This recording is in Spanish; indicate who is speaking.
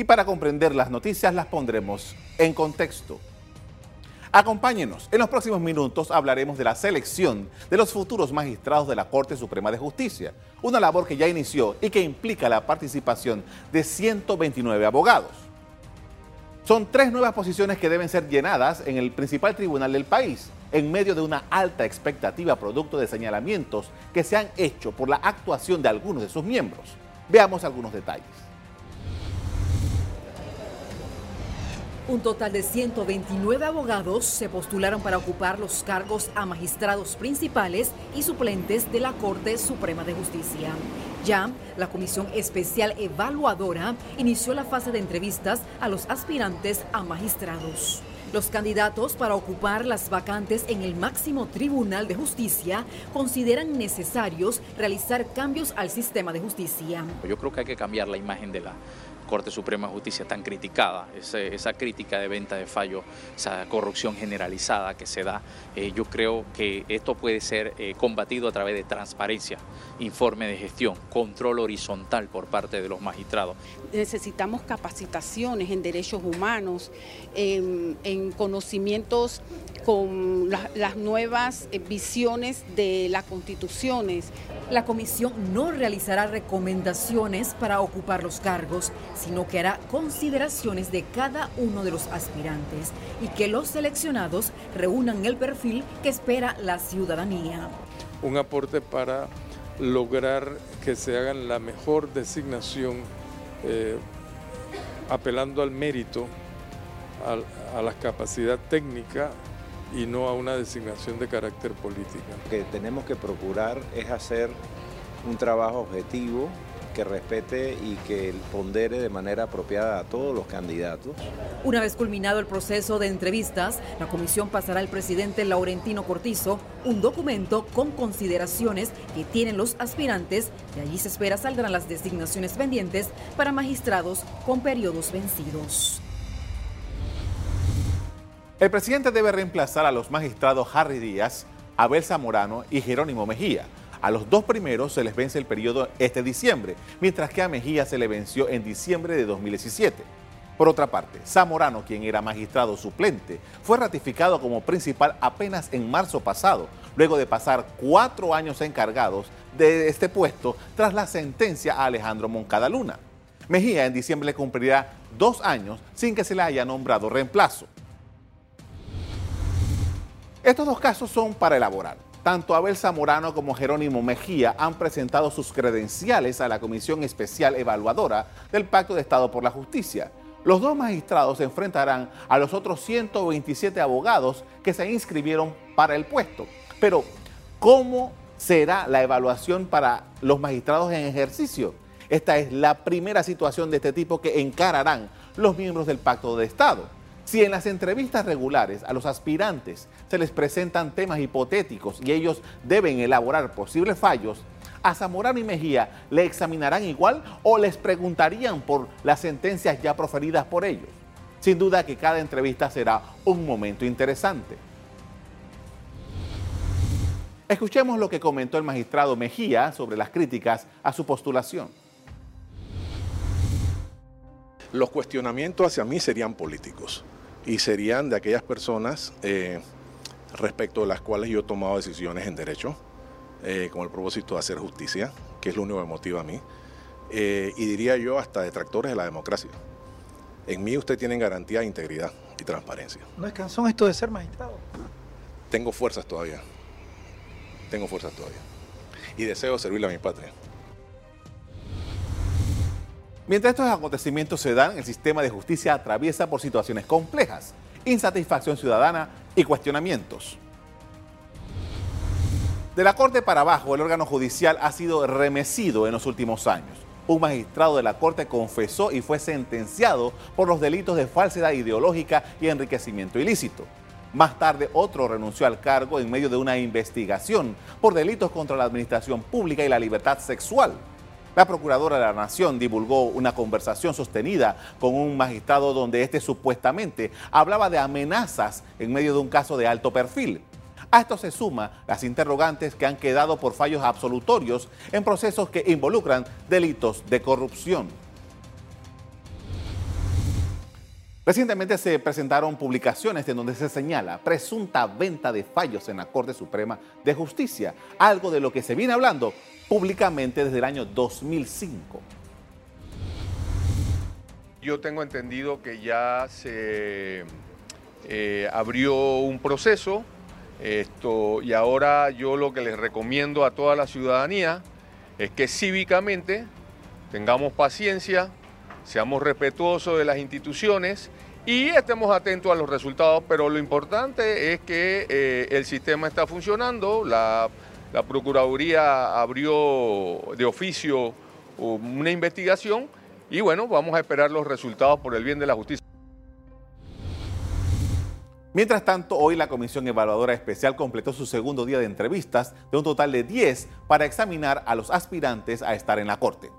Speaker 1: Y para comprender las noticias las pondremos en contexto. Acompáñenos. En los próximos minutos hablaremos de la selección de los futuros magistrados de la Corte Suprema de Justicia, una labor que ya inició y que implica la participación de 129 abogados. Son tres nuevas posiciones que deben ser llenadas en el principal tribunal del país, en medio de una alta expectativa producto de señalamientos que se han hecho por la actuación de algunos de sus miembros. Veamos algunos detalles.
Speaker 2: Un total de 129 abogados se postularon para ocupar los cargos a magistrados principales y suplentes de la Corte Suprema de Justicia. Ya, la Comisión Especial Evaluadora inició la fase de entrevistas a los aspirantes a magistrados. Los candidatos para ocupar las vacantes en el máximo tribunal de justicia consideran necesarios realizar cambios al sistema de justicia.
Speaker 3: Yo creo que hay que cambiar la imagen de la Corte Suprema de Justicia tan criticada, esa, crítica de venta de fallo, esa corrupción generalizada que se da, eh, yo creo que esto puede ser eh, combatido a través de transparencia, informe de gestión, control horizontal por parte de los magistrados.
Speaker 4: Necesitamos capacitaciones en derechos humanos, en, conocimientos con las nuevas eh, visiones de las constituciones.
Speaker 2: La comisión no realizará recomendaciones para ocupar los cargos, sino que hará consideraciones de cada uno de los aspirantes y que los seleccionados reúnan el perfil que espera la ciudadanía.
Speaker 5: Un aporte para lograr que se hagan la mejor designación, eh, apelando al mérito, a la capacidad técnica y no a una designación de carácter político.
Speaker 6: Lo que tenemos que procurar es hacer un trabajo objetivo, que respete y que pondere de manera apropiada a todos los candidatos.
Speaker 2: Una vez culminado el proceso de entrevistas, la comisión pasará al presidente Laurentino Cortizo un documento con consideraciones que tienen los aspirantes y allí se espera saldrán las designaciones pendientes para magistrados con periodos vencidos.
Speaker 1: El presidente debe reemplazar a los magistrados Harry Díaz, Abel Zamorano y Jerónimo Mejía a los dos primeros se les vence el periodo este diciembre, mientras que a Mejía se le venció en diciembre de 2017. Por otra parte, Zamorano, quien era magistrado suplente, fue ratificado como principal apenas en marzo pasado, luego de pasar cuatro años encargados de este puesto tras la sentencia a Alejandro Moncada Luna. Mejía en diciembre cumplirá dos años sin que se le haya nombrado reemplazo. Estos dos casos son para elaborar. Tanto Abel Zamorano como Jerónimo Mejía han presentado sus credenciales a la Comisión Especial Evaluadora del Pacto de Estado por la Justicia. Los dos magistrados se enfrentarán a los otros 127 abogados que se inscribieron para el puesto. Pero, ¿cómo será la evaluación para los magistrados en ejercicio? Esta es la primera situación de este tipo que encararán los miembros del Pacto de Estado. Si en las entrevistas regulares a los aspirantes se les presentan temas hipotéticos y ellos deben elaborar posibles fallos, a Zamorano y Mejía le examinarán igual o les preguntarían por las sentencias ya proferidas por ellos. Sin duda que cada entrevista será un momento interesante. Escuchemos lo que comentó el magistrado Mejía sobre las críticas a su postulación.
Speaker 7: Los cuestionamientos hacia mí serían políticos y serían de aquellas personas eh, respecto de las cuales yo he tomado decisiones en derecho eh, con el propósito de hacer justicia, que es lo único que motiva a mí, eh, y diría yo hasta detractores de la democracia. En mí usted tiene garantía de integridad y transparencia.
Speaker 8: ¿No es cansón esto de ser magistrado?
Speaker 7: Tengo fuerzas todavía, tengo fuerzas todavía, y deseo servirle a mi patria.
Speaker 1: Mientras estos acontecimientos se dan, el sistema de justicia atraviesa por situaciones complejas, insatisfacción ciudadana y cuestionamientos. De la Corte para abajo, el órgano judicial ha sido remecido en los últimos años. Un magistrado de la Corte confesó y fue sentenciado por los delitos de falsedad ideológica y enriquecimiento ilícito. Más tarde, otro renunció al cargo en medio de una investigación por delitos contra la administración pública y la libertad sexual. La Procuradora de la Nación divulgó una conversación sostenida con un magistrado donde éste supuestamente hablaba de amenazas en medio de un caso de alto perfil. A esto se suma las interrogantes que han quedado por fallos absolutorios en procesos que involucran delitos de corrupción. Recientemente se presentaron publicaciones en donde se señala presunta venta de fallos en la Corte Suprema de Justicia, algo de lo que se viene hablando públicamente desde el año 2005.
Speaker 9: Yo tengo entendido que ya se eh, abrió un proceso esto, y ahora yo lo que les recomiendo a toda la ciudadanía es que cívicamente tengamos paciencia, seamos respetuosos de las instituciones y estemos atentos a los resultados, pero lo importante es que eh, el sistema está funcionando, la Procuraduría abrió de oficio una investigación y bueno, vamos a esperar los resultados por el bien de la justicia.
Speaker 1: Mientras tanto, hoy la Comisión Evaluadora Especial completó su segundo día de entrevistas de un total de 10 para examinar a los aspirantes a estar en la Corte.